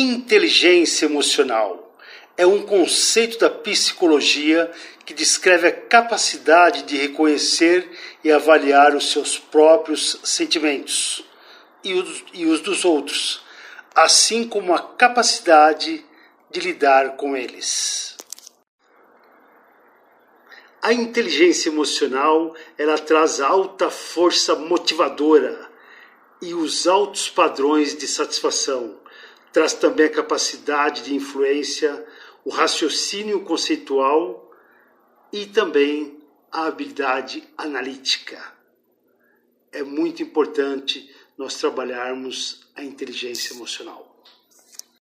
Inteligência emocional é um conceito da psicologia que descreve a capacidade de reconhecer e avaliar os seus próprios sentimentos e os, os dos outros, assim como a capacidade de lidar com eles. A inteligência emocional ela traz alta força motivadora e os altos padrões de satisfação. Traz também a capacidade de influência, o raciocínio conceitual e também a habilidade analítica. É muito importante nós trabalharmos a inteligência emocional.